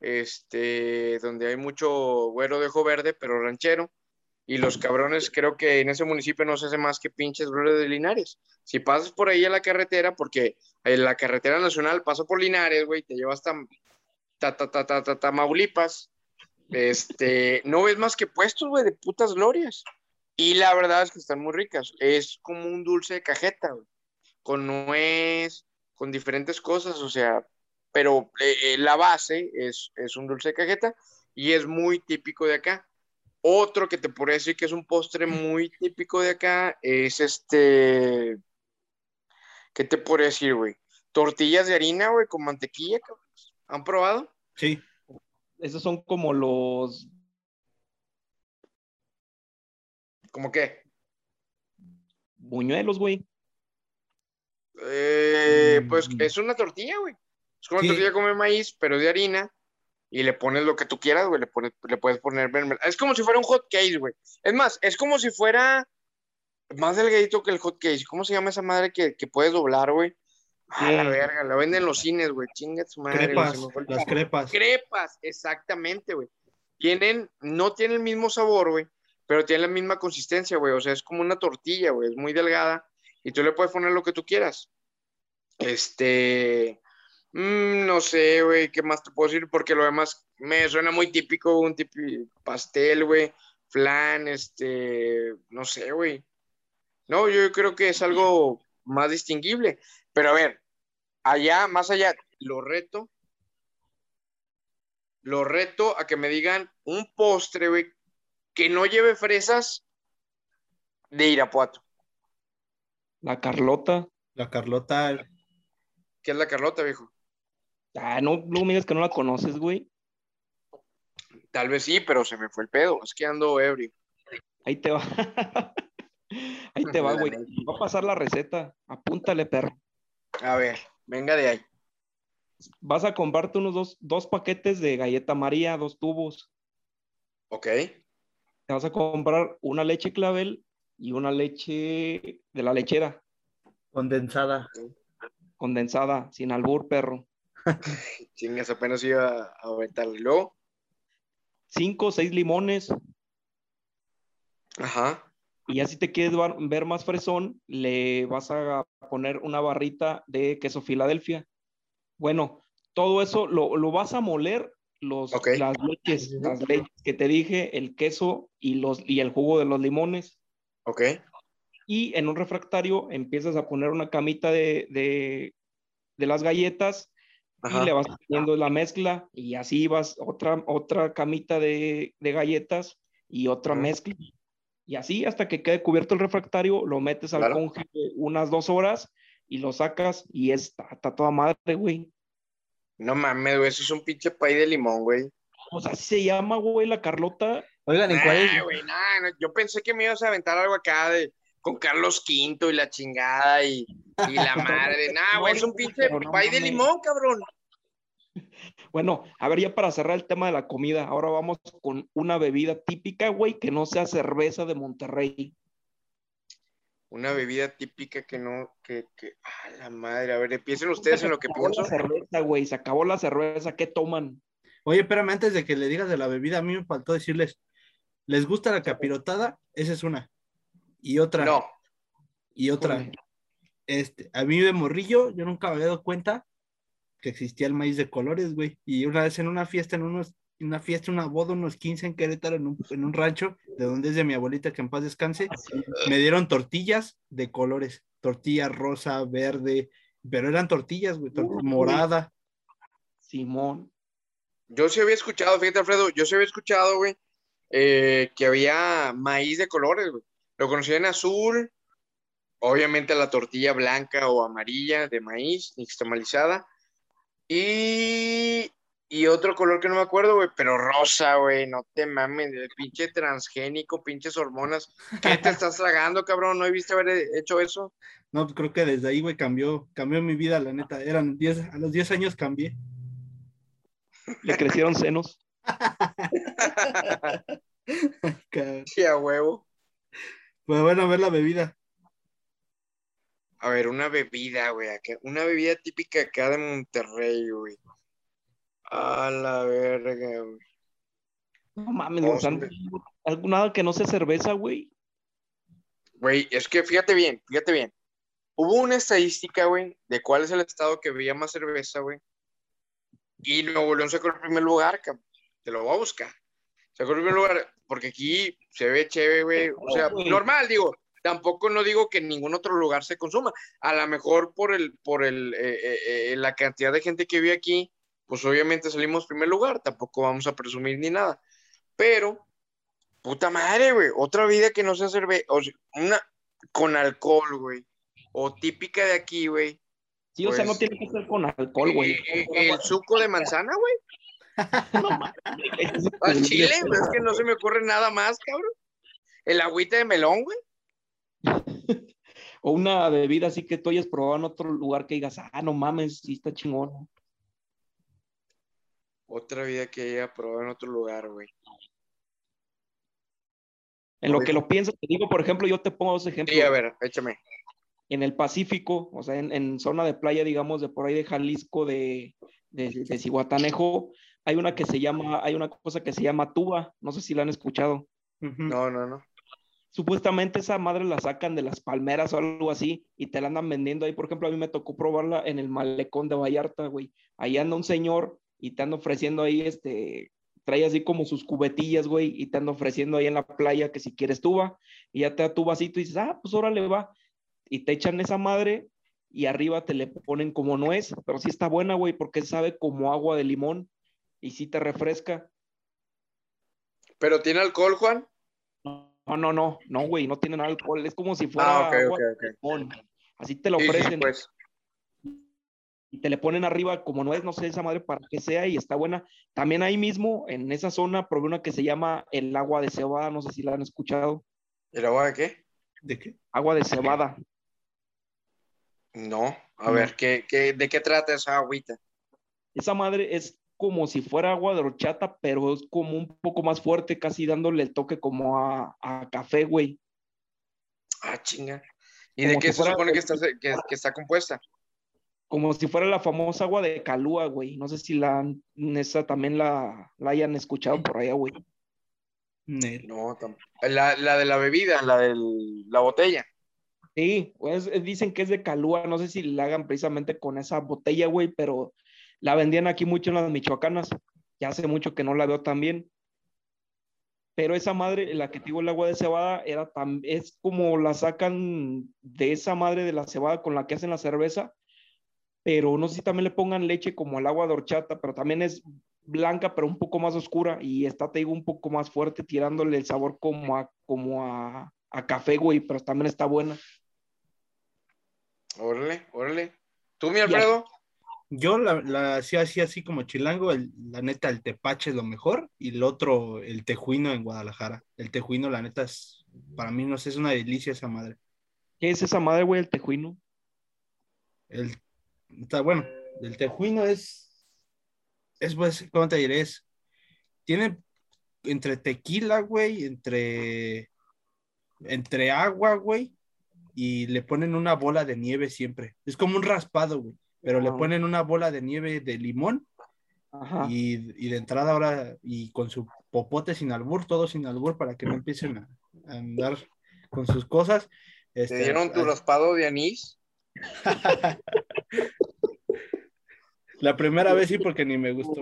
este, donde hay mucho güero de ojo verde, pero ranchero y los cabrones, creo que en ese municipio no se hace más que pinches glorias de Linares. Si pasas por ahí a la carretera, porque en la carretera nacional pasa por Linares, güey, te lleva hasta ta, ta, ta, ta, ta, Tamaulipas, este, no ves más que puestos, güey, de putas glorias. Y la verdad es que están muy ricas. Es como un dulce de cajeta, güey, con nuez, con diferentes cosas, o sea, pero eh, eh, la base es, es un dulce de cajeta y es muy típico de acá. Otro que te podría decir que es un postre muy típico de acá es este. ¿Qué te podría decir, güey? Tortillas de harina, güey, con mantequilla, ¿Han probado? Sí. Esos son como los. ¿Cómo qué? Buñuelos, güey. Eh, pues mm. es una tortilla, güey. Es como una tortilla como maíz, pero de harina y le pones lo que tú quieras, güey, le, le puedes poner Es como si fuera un hot case, güey. Es más, es como si fuera más delgadito que el hot case. ¿Cómo se llama esa madre que, que puedes doblar, güey? Ah, la verga, la venden en los cines, güey. Chinga su madre. Crepas, las crepas. Crepas, exactamente, güey. Tienen, no tienen el mismo sabor, güey, pero tienen la misma consistencia, güey. O sea, es como una tortilla, güey. Es muy delgada y tú le puedes poner lo que tú quieras. Este, Mm, no sé, güey, ¿qué más te puedo decir? Porque lo demás me suena muy típico, un tipo pastel, güey, flan, este, no sé, güey. No, yo creo que es algo más distinguible. Pero a ver, allá, más allá, lo reto, lo reto a que me digan un postre, güey, que no lleve fresas de Irapuato. La Carlota. La Carlota. ¿Qué es la Carlota, viejo? Ah, no, no me digas que no la conoces, güey. Tal vez sí, pero se me fue el pedo. Es que ando ebrio. Ahí te va. Ahí te va, güey. Va a pasar la receta. Apúntale, perro. A ver, venga de ahí. Vas a comprarte unos dos, dos paquetes de galleta María, dos tubos. Ok. Te vas a comprar una leche clavel y una leche de la lechera. Condensada. Condensada, sin albur, perro. Chingas, apenas iba a aventarle. Luego. cinco o seis limones. Ajá. Y ya si te quieres ver más fresón, le vas a poner una barrita de queso Filadelfia. Bueno, todo eso lo, lo vas a moler, los, las leches, las leches que te dije, el queso y, los, y el jugo de los limones. Ok. Y en un refractario empiezas a poner una camita de, de, de las galletas Ajá. y le vas poniendo la mezcla y así vas otra, otra camita de, de galletas y otra Ujú. mezcla. Y así hasta que quede cubierto el refractario, lo metes al Claro. conge unas dos horas y lo sacas y está, está toda madre, güey. No mames, güey, eso es un pinche pay de limón, güey. O sea, se llama, güey, la Carlota. Oigan, ¿en cuál es? Nah, güey, nah, no, yo pensé que me ibas a aventar algo acá de con Carlos V y la chingada y, y la madre. Nah, güey, es un pinche pay de limón, cabrón. Bueno, a ver, ya para cerrar el tema de la comida, ahora vamos con una bebida típica, güey, que no sea cerveza de Monterrey. Una bebida típica que no, que, que, a la madre, a ver, empiecen ustedes en lo que Se acabó pienso. la cerveza, güey, se acabó la cerveza, ¿qué toman? Oye, espérame, antes de que le digas de la bebida, a mí me faltó decirles, ¿les gusta la capirotada? Esa es una. Y otra, No, y otra. Este, a mí de morrillo, yo nunca me había dado cuenta que existía el maíz de colores, güey. Y una vez en una fiesta, en unos, en una fiesta, una boda, unos 15 en Querétaro, en un, en un rancho, de donde es de mi abuelita, que en paz descanse, me dieron tortillas de colores, tortilla rosa, verde, pero eran tortillas, güey, tor- morada. Simón. yo sí había escuchado, fíjate, Alfredo, yo sí había escuchado, güey, eh, que había maíz de colores, güey. Lo conocía en azul, obviamente la tortilla blanca o amarilla de maíz, nixtamalizada, y, y otro color que no me acuerdo, güey, pero rosa, güey, no te mames, el pinche transgénico, pinches hormonas. ¿Qué te estás tragando, cabrón? ¿No viste haber hecho eso? No, pues creo que desde ahí, güey, cambió, cambió mi vida, la neta. Eran 10, a los 10 años cambié. Le crecieron senos. Sí, a huevo. Pues bueno, a ver la bebida. A ver, una bebida, güey, una bebida típica acá de Monterrey, güey. A la verga, güey. No mames, Vamos o a sea, nada que no sea cerveza, güey. Güey, es que fíjate bien, fíjate bien. Hubo una estadística, güey, de cuál es el estado que bebía más cerveza, güey. Y Nuevo León sacó el primer lugar, cabrón. Te lo voy a buscar. Sacó el primer lugar, porque aquí se ve chévere, güey. O sea, normal, digo. Tampoco no digo que en ningún otro lugar se consuma. A lo mejor por el, por el, eh, eh, eh, la cantidad de gente que vive aquí, pues obviamente salimos primer lugar. Tampoco vamos a presumir ni nada. Pero, puta madre, güey. Otra vida que no sea cerveza. O sea, una con alcohol, güey. O típica de aquí, güey. Sí, o sea, no Pues- tiene que ser con alcohol, güey. Eh, eh, el suco de manzana, güey. Al chile, es que no se me ocurre nada más, cabrón. El agüita de melón, güey. O una bebida así que tú hayas probado en otro lugar que digas, ah, no mames, sí está chingón. Otra vida que haya probado en otro lugar, güey. En lo que lo piensas, te digo, por ejemplo, yo te pongo dos ejemplos. Sí, a ver, échame. En el Pacífico, o sea, en, en zona de playa, digamos, de por ahí de Jalisco, de, de, de Cihuatanejo, hay una que se llama, hay una cosa que se llama tuba, no sé si la han escuchado. No, no, no. Supuestamente esa madre la sacan de las palmeras o algo así y te la andan vendiendo ahí. Por ejemplo, a mí me tocó probarla en el malecón de Vallarta, güey. Ahí anda un señor y te anda ofreciendo ahí, este, trae así como sus cubetillas, güey, y te anda ofreciendo ahí en la playa que si quieres tuba, y ya te da tu vasito y dices, ah, pues órale va. Y te echan esa madre y arriba te le ponen como nuez, pero sí está buena, güey, porque sabe como agua de limón y sí te refresca. ¿Pero tiene alcohol, Juan? No, no, no, no, güey, no tiene nada de alcohol, es como si fuera Ah, ok, agua. Así te lo Sí, sí, ofrecen pues. y te le ponen arriba como no es, no sé esa madre para qué sea y está buena. También ahí mismo, en esa zona, probé una que se llama el agua de cebada, no sé si la han escuchado. ¿El agua de qué? ¿De qué? Agua de cebada. No. A ver, ¿qué, qué, ¿de qué trata esa agüita? Esa madre es como si fuera agua de horchata, pero es como un poco más fuerte, casi dándole el toque como a, a café, güey. Ah, chinga. ¿Y Como de qué si se fuera- supone que está, que, que está compuesta? como si fuera la famosa agua de Calúa, güey. No sé si la esa también la, la hayan escuchado por allá, güey. No, la, la, de la bebida, la de la botella. Sí, pues dicen que es de Calúa, no sé si la hagan precisamente con esa botella, güey, pero la vendían aquí mucho en las michoacanas. Ya hace mucho que no la veo también. Pero esa madre, la que digo el agua de cebada, era tan, es como la sacan de esa madre de la cebada con la que hacen la cerveza, pero no sé si también le pongan leche como el agua de horchata, pero también es blanca, pero un poco más oscura y está, te digo, un poco más fuerte, tirándole el sabor como a, como a, a café, güey, pero también está buena. Órale, órale. ¿Tú, mi Alfredo? Yo la, hacía así, así como chilango, la neta, el tepache es lo mejor, y el otro, el tejuino en Guadalajara. El tejuino, la neta, es, para mí, no sé, es una delicia esa madre. ¿Qué es esa madre, güey, el tejuino? El, está bueno, el tejuino es, es pues, ¿cómo te diré? Es, tiene entre tequila, güey, entre, entre agua, güey, y le ponen una bola de nieve siempre. Es como un raspado, güey pero le ponen una bola de nieve de limón Y, de entrada ahora, y con su popote sin albur, todo sin albur, para que no empiecen a, andar con sus cosas. ¿Te este, dieron tu raspado de anís? La primera vez sí, porque ni me gustó.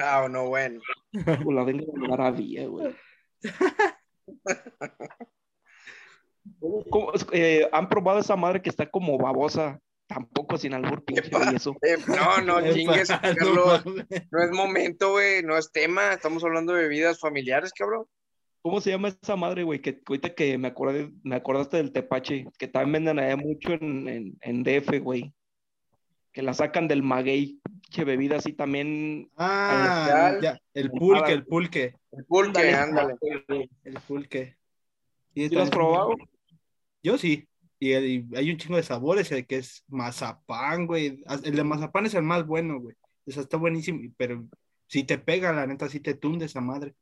Ah, no, bueno. La vengo de maravilla, güey. Eh, ¿Han probado esa madre que está como babosa? Sin albur, pinche eso. Eh, no, no, chingues, Carlos. No es momento, güey, no es tema. Estamos hablando de bebidas familiares, cabrón. ¿Cómo se llama esa madre, güey? Que ahorita que me acordé, me acordaste del tepache, que también venden allá mucho en, en, DF, güey. Que la sacan del maguey, che bebida así también. Ah, ya, el pulque, el pulque. El pulque, ándale. El pulque. ¿Y lo has probado? Yo sí. Y, hay un chingo de sabores, el que es mazapán, güey. El de mazapán es el más bueno, güey. O está buenísimo, pero si te pega, la neta, si te tunde esa madre.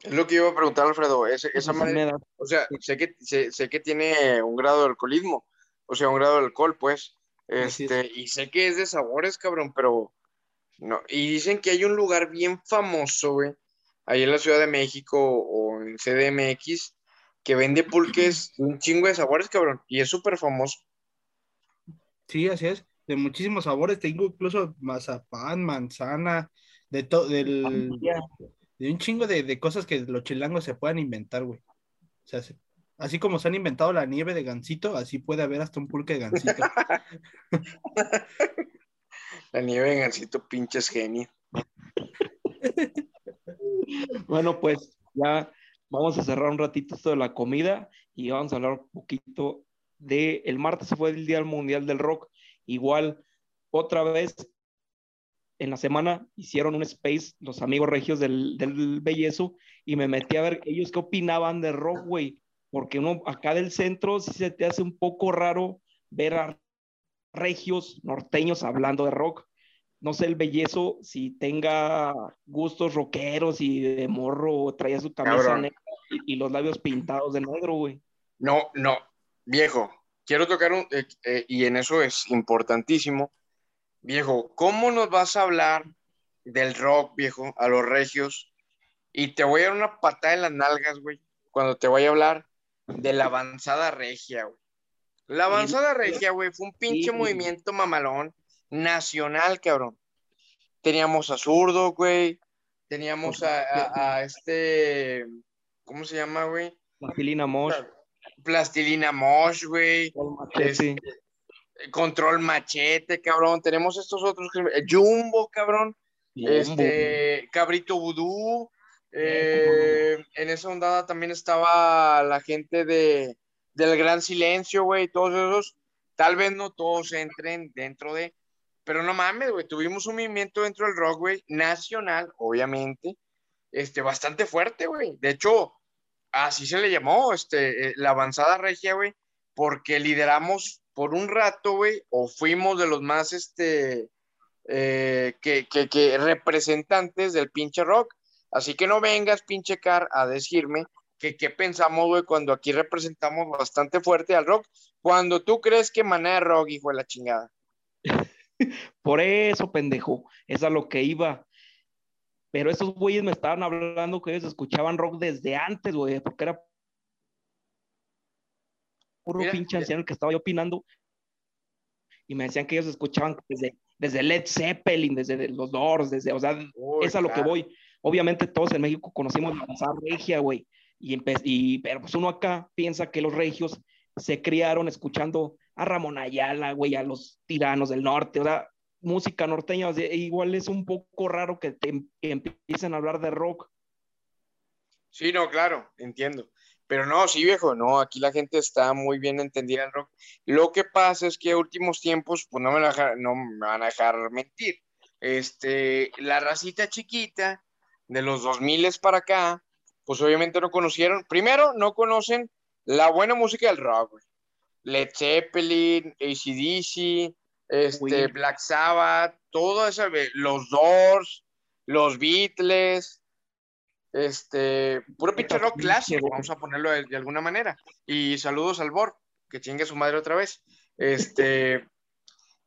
Es lo que iba a preguntar, Alfredo. esa madre, o sea, sé que, sé, que tiene un grado de alcoholismo, o sea, un grado de alcohol, pues. Este, y sé que es de sabores, cabrón, pero no. Y dicen que hay un lugar bien famoso, güey, ahí en la Ciudad de México o en CDMX, que vende pulques un chingo de sabores, cabrón, y es súper famoso. Sí, así es, de muchísimos sabores, tengo incluso mazapán, manzana, de todo, del... De un chingo de, cosas que los chilangos se puedan inventar, güey. O sea, así como se han inventado la nieve de gansito, así puede haber hasta un pulque de gansito. la nieve de gansito, pinches genio. bueno, pues ya vamos a cerrar un ratito esto de la comida y vamos a hablar un poquito de el martes fue el Día Mundial del Rock. Igual, otra vez en la semana hicieron un space los amigos regios del, del Bellezo y me metí a ver ellos qué opinaban de rock, güey, porque uno acá del centro sí se te hace un poco raro ver a regios norteños hablando de rock no sé, el bellezo, si tenga gustos rockeros y de morro, traía su camisa negra y, los labios pintados de negro, güey. No, no, viejo, quiero tocar un, eh, eh, y en eso es importantísimo, viejo, ¿cómo nos vas a hablar del rock, viejo, a los regios? Y te voy a dar una patada en las nalgas, güey, cuando te voy a hablar de la avanzada regia, güey. La avanzada regia, güey, fue un pinche movimiento mamalón nacional, cabrón. Teníamos a Zurdo, güey. Teníamos a, este, ¿cómo se llama, güey? Plastilina Mosh. Plastilina Mosh, güey. Este, control machete, cabrón. Tenemos estos otros, Jumbo, cabrón. Este, Cabrito Vudú. Eh, en esa ondada también estaba la gente de, del Gran Silencio, güey, todos esos. Tal vez no todos entren dentro de, pero no mames, güey, tuvimos un movimiento dentro del rock, güey, nacional, obviamente, este, bastante fuerte, güey. De hecho, así se le llamó, este, eh, la avanzada regia, güey, porque lideramos por un rato, güey, o fuimos de los más, este, eh, que, que, representantes del pinche rock. Así que no vengas, pinche car, a decirme que qué pensamos, güey, cuando aquí representamos bastante fuerte al rock. Cuando tú crees que maná rock, hijo de la chingada. Por eso, pendejo, es a lo que iba. Pero esos güeyes me estaban hablando que ellos escuchaban rock desde antes, güey, porque era puro pinche anciano el que estaba yo opinando. Y me decían que ellos escuchaban desde, desde Led Zeppelin, desde los Doors, desde, o sea, es a lo que voy. Obviamente todos en México conocimos la danza regia, güey. Y, y, pero pues uno acá piensa que los regios se criaron escuchando a Ramón Ayala, güey, a los tiranos del norte, o sea, música norteña, igual es un poco raro que, te, empiecen a hablar de rock. Sí, no, claro, entiendo. Pero no, sí, viejo, no, aquí la gente está muy bien entendida en rock. Lo que pasa es que en últimos tiempos, pues no me, no me van a dejar mentir. Este, la racita chiquita de los 2000 para acá, pues obviamente no conocieron. Primero, no conocen la buena música del rock, güey. Led Zeppelin, ACDC, este, Black Sabbath, todo eso, los Doors, los Beatles, este, puro pinche rock clásico, vamos a ponerlo de, alguna manera. Y saludos al Bor, que chingue su madre otra vez. Este,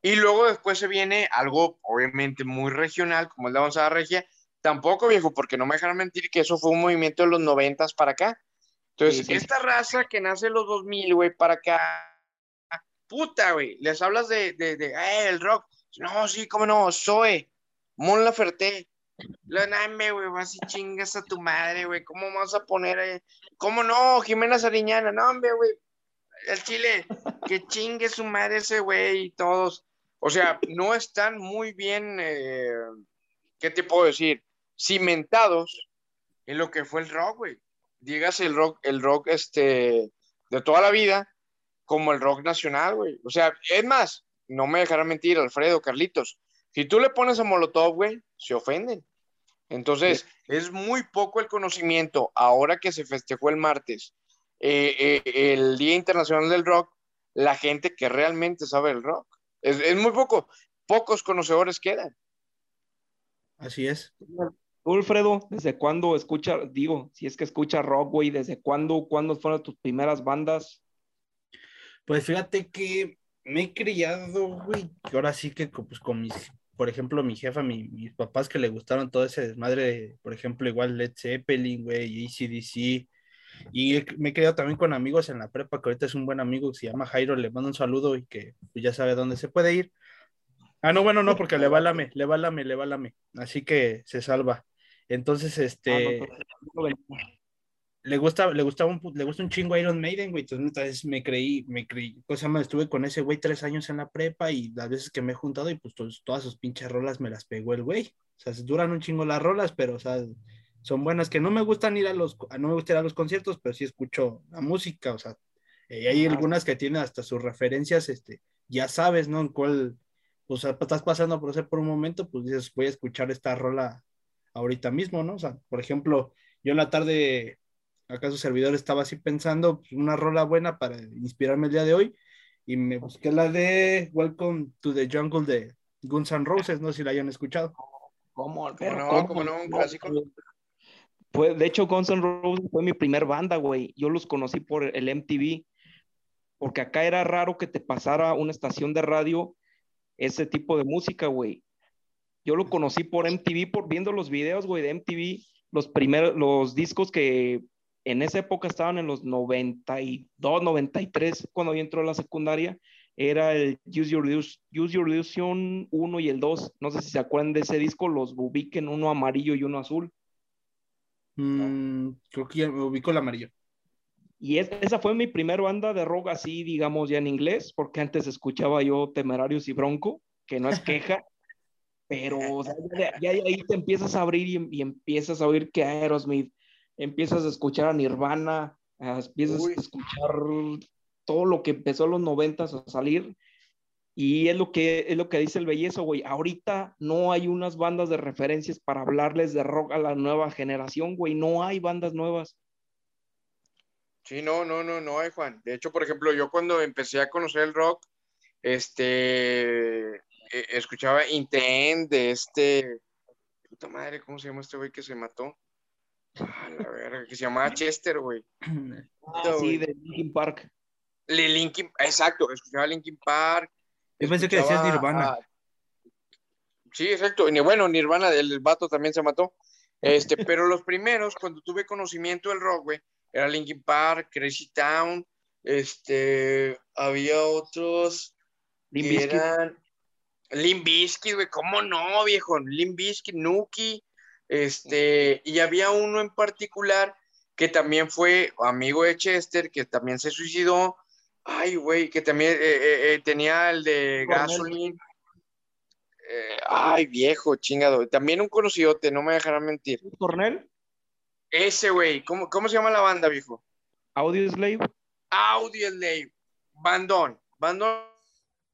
y luego después se viene algo obviamente muy regional, como es la avanzada regia. Tampoco, viejo, porque no me dejan mentir que eso fue un movimiento de los noventas para acá. Entonces, esta raza que nace en los 2000, güey, para acá, puta, güey, les hablas de, de, de eh, el rock. No, sí, cómo no, Zoe, Mon Laferte. Lo name, güey, vas y chingas a tu madre, güey. ¿Cómo vamos a poner, eh? ¿Cómo no? Jimena Sariñana, no, hombre, güey. El Chile, que chingue su madre ese güey y todos. O sea, no están muy bien, eh, ¿qué te puedo decir? Cimentados en lo que fue el rock, güey digas el rock, el rock este, de toda la vida, como el rock nacional, güey. O sea, es más, no me dejarán mentir, Alfredo, Carlitos. Si tú le pones a Molotov, güey, se ofenden. Entonces, es muy poco el conocimiento. Ahora que se festejó el martes, eh, eh, el Día Internacional del Rock, la gente que realmente sabe el rock. Es, es muy poco. Pocos conocedores quedan. Así es. Alfredo, ¿desde cuándo escucha, digo, si es que escucha rock, güey, ¿desde cuándo, cuándo fueron tus primeras bandas? Pues fíjate que me he criado, güey, que ahora sí que pues con mis, por ejemplo, mi jefa, mis papás que le gustaron todo ese desmadre, por ejemplo, igual Led Zeppelin, güey, ACDC, y me he criado también con amigos en la prepa, que ahorita es un buen amigo que se llama Jairo, le mando un saludo y que pues, ya sabe dónde se puede ir. Ah, no, bueno, no, porque le va lame, le va lame, le va lame, así que se salva. Entonces, ah, este. Le gusta, le gusta un, le gusta un chingo Iron Maiden, güey. Entonces me creí, me creí, cosa más, estuve con ese güey tres años en la prepa y las veces que me he juntado y pues todas sus pinches rolas me las pegó el güey. O sea, duran un chingo las rolas, pero o sea, son buenas que no me gustan ir a los, no me gusta ir a los conciertos, pero sí escucho la música, o sea, y hay algunas que tienen hasta sus referencias, este, ya sabes, ¿no? En cuál, o sea, estás pasando por ese por un momento, pues dices, voy a escuchar esta rola ahorita mismo, ¿no? O sea, por ejemplo, yo en la tarde, acá su servidor estaba así pensando, pues, una rola buena para inspirarme el día de hoy, y me busqué la de Welcome to the Jungle de Guns N' Roses, no sé si la hayan escuchado. ¿Cómo? Pero no, ¿cómo, no? Un clásico. Pues, de hecho, Guns N' Roses fue mi primer banda, güey. Yo los conocí por el MTV, porque acá era raro que te pasara una estación de radio ese tipo de música, güey. Yo lo conocí por MTV, por viendo los videos, güey, de MTV, los primeros, los discos que en esa época estaban en los 92, 93, cuando yo entró a la secundaria, era el Use Your, Use, Your Illusion 1 y el 2. No sé si se acuerdan de ese disco, los ubiquen uno amarillo y uno azul. Mm, creo que ya me ubico el amarillo. Y esa fue mi primera banda de rock así, digamos, ya en inglés, porque antes escuchaba yo Temerarios y Bronco, que no es queja, pero ya, ahí te empiezas a abrir y, empiezas a oír que Aerosmith, empiezas a escuchar a Nirvana, empiezas a escuchar todo lo que empezó en los noventas a salir. Y es lo que, es lo que dice el bellezo, güey. Ahorita no hay unas bandas de referencias para hablarles de rock a la nueva generación, güey. No hay bandas nuevas. Sí, no, no, no, no hay, Juan. De hecho, por ejemplo, yo cuando empecé a conocer el rock, este, eh, escuchaba Intent de este, puta madre, ¿cómo se llama este güey que se mató? A la verga, que se llamaba Chester, güey. Ah, sí, de Linkin Park. Le Linkin, exacto, escuchaba Linkin Park. Yo pensé que decías Nirvana. Sí, exacto. Y bueno, Nirvana, el vato también se mató. Este, pero los primeros, cuando tuve conocimiento del rock, güey, era Linkin Park, Crazy Town, este, había otros Limp que eran Limp Bizkit, güey, ¿cómo no, viejo? Limp Bizkit, Nuki, este, y había uno en particular que también fue amigo de Chester, que también se suicidó, ay, güey, que también eh, eh, eh, tenía el de. Gasoline, Eh, ay, viejo, chingado, también un conocidote, no me dejarán mentir, Cornell, ese, güey, ¿cómo, ¿cómo se llama la banda, viejo? Audio Slave. Audio Slave, Bandón, Bandón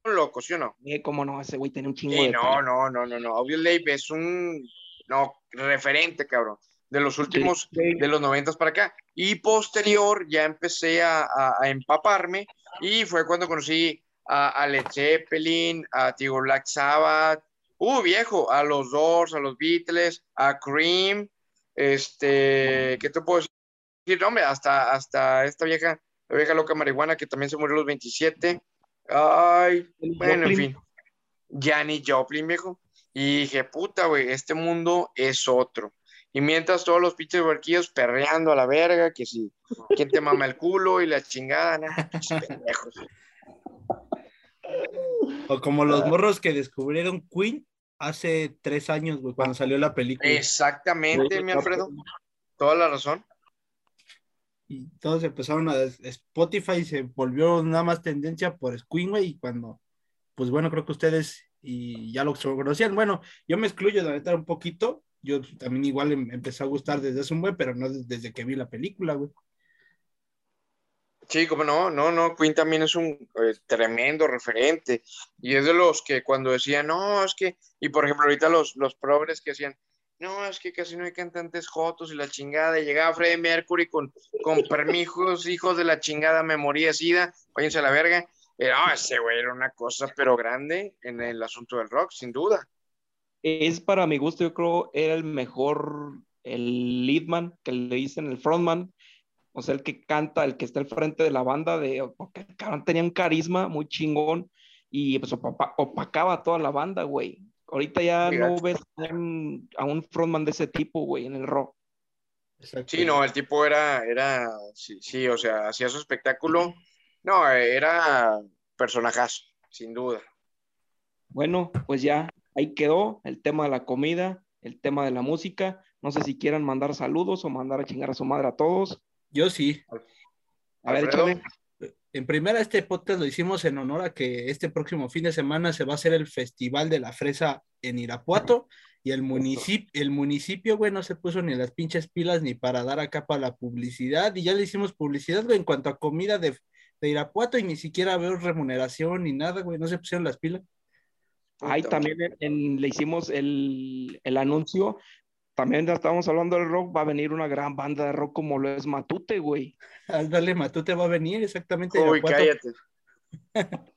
loco, ¿sí o no? Cómo no, ese güey tenía un chingo Sí, de. no, no, no, no, no. Audio Slave es un no, referente, cabrón, de los últimos, de los noventas para acá. Y posterior ya empecé a, a- a empaparme y fue cuando conocí a, a Led Zeppelin, a Tigo Black Sabbath, uh, viejo, a los Doors, a los Beatles, a Cream, este, ¿qué te puedo decir? No, hombre, hasta, hasta esta vieja, la vieja loca marihuana que también se murió a los 27. Ay, bueno, en fin. Janis Joplin, viejo. Y dije, puta, güey, este mundo es otro. Y mientras todos los pinches barquillos perreando a la verga, que si, ¿quién te mama el culo? Y la chingada, ¿no? Pinches pendejos. O como los morros que descubrieron Queen hace tres años, güey, cuando salió la película. Exactamente, mi Alfredo. Toda la razón. Y todos empezaron a... Spotify se volvió nada más tendencia por Queen, güey, y cuando... Pues bueno, creo que ustedes y ya lo conocían. Bueno, yo me excluyo de neta un poquito. Yo también igual em- empecé a gustar desde hace un buen, pero no des- desde que vi la película, güey. Sí, como no, no, no, Queen también es un eh, tremendo referente. Y es de los que cuando decían, no, es que, y por ejemplo, ahorita los, los progres que decían, no, es que casi no hay cantantes jotos y la chingada, y llegaba Freddie Mercury con, con permijos, hijos de la chingada, me moría sida, váyanse a la verga. Eh, no, ese güey era una cosa, pero grande en el asunto del rock, sin duda. Es para mi gusto, yo creo, era el mejor, el leadman, que le dicen el frontman, o sea, el que canta, el que está al frente de la banda, de, porque tenía un carisma muy chingón y pues opapa- opacaba a toda la banda, güey. Ahorita ya Sí, no ves a un, a un frontman de ese tipo, güey, en el rock. Sí, no, el tipo era, era, sí, sí, o sea, hacía su espectáculo. No, era personajazo, sin duda. Bueno, pues ya ahí quedó el tema de la comida, el tema de la música. No sé si quieran mandar saludos o mandar a chingar a su madre a todos. Yo sí. A ver, échale. En primera, este podcast lo hicimos en honor a que este próximo fin de semana se va a hacer el Festival de la Fresa en Irapuato y el municipio, el municipio, güey, no se puso ni las pinches pilas ni para dar acá para la publicidad y ya le hicimos publicidad, güey, en cuanto a comida de, de Irapuato y ni siquiera veo remuneración ni nada, güey, no se pusieron las pilas. Ahí también en- en- le hicimos el, el anuncio. También ya estábamos hablando del rock. Va a venir una gran banda de rock como lo es Matute, güey. Ándale, Matute va a venir exactamente. Uy, Irapuato. cállate.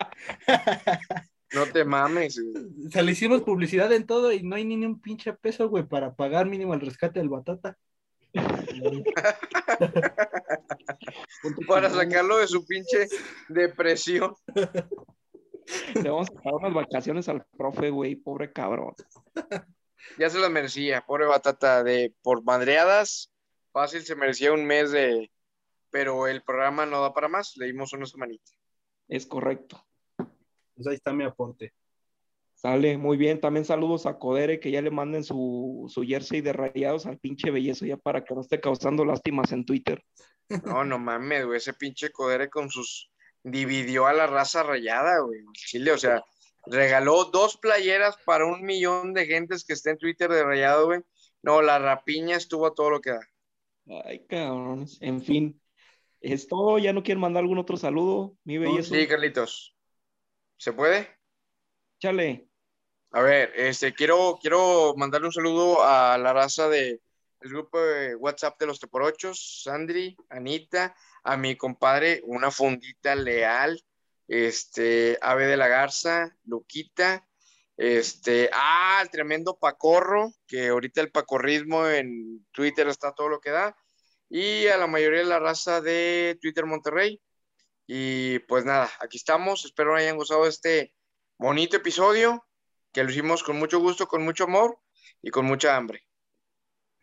No te mames. güey. O sea, le hicimos publicidad en todo y no hay ni un pinche peso, güey, para pagar mínimo el rescate del batata. Para sacarlo de su pinche depresión. Le vamos a dar unas vacaciones al profe, güey. Pobre cabrón. Ya se las merecía, pobre batata, de por madreadas, fácil se merecía un mes de, pero el programa no da para más, le dimos una semanita. Es correcto. Pues ahí está mi aporte. Sale, muy bien. También saludos a Codere, que ya le manden su, su jersey de rayados al pinche bellezo ya para que no esté causando lástimas en Twitter. No, no mames, güey, ese pinche codere con sus, dividió a la raza rayada, güey, Chile, o sea, regaló dos playeras para un millón de gentes que está en Twitter de rayado, güey. No, la rapiña estuvo a todo lo que da. Ay, cabrones. En fin. Es todo. ¿Ya no quieren mandar algún otro saludo? Mi bellezo. Sí, Carlitos. ¿Se puede? Chale. A ver, este, quiero, quiero mandarle un saludo a la raza de el grupo de WhatsApp de los Teporochos, Sandri, Anita, a mi compadre, una fundita leal, este, Ave de la Garza, Luquita, Este, ah, el tremendo Pacorro, que ahorita el Pacorrismo en Twitter está todo lo que da. Y a la mayoría de la raza de Twitter Monterrey. Y pues nada, aquí estamos. Espero hayan gozado de este bonito episodio, que lo hicimos con mucho gusto, con mucho amor y con mucha hambre.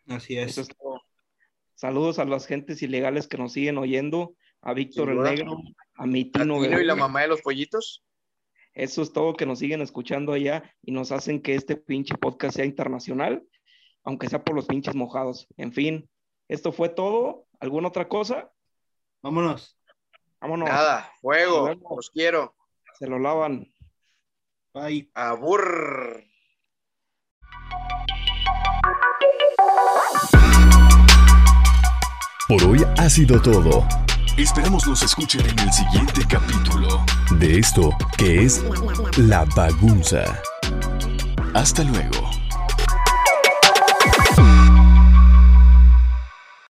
Así es. Saludos a las gentes ilegales que nos siguen oyendo, a Víctor el Negro, a mi Tino, y la mamá de los pollitos. Eso es todo que nos siguen escuchando allá y nos hacen que este pinche podcast sea internacional, aunque sea por los pinches mojados. En fin, esto fue todo. ¿Alguna otra cosa? Vámonos. Vámonos. Nada, fuego, los quiero. Se lo lavan. Bye. Abur. Por hoy ha sido todo. Esperamos nos escuchen en el siguiente capítulo de esto que es La Bagunza. Hasta luego.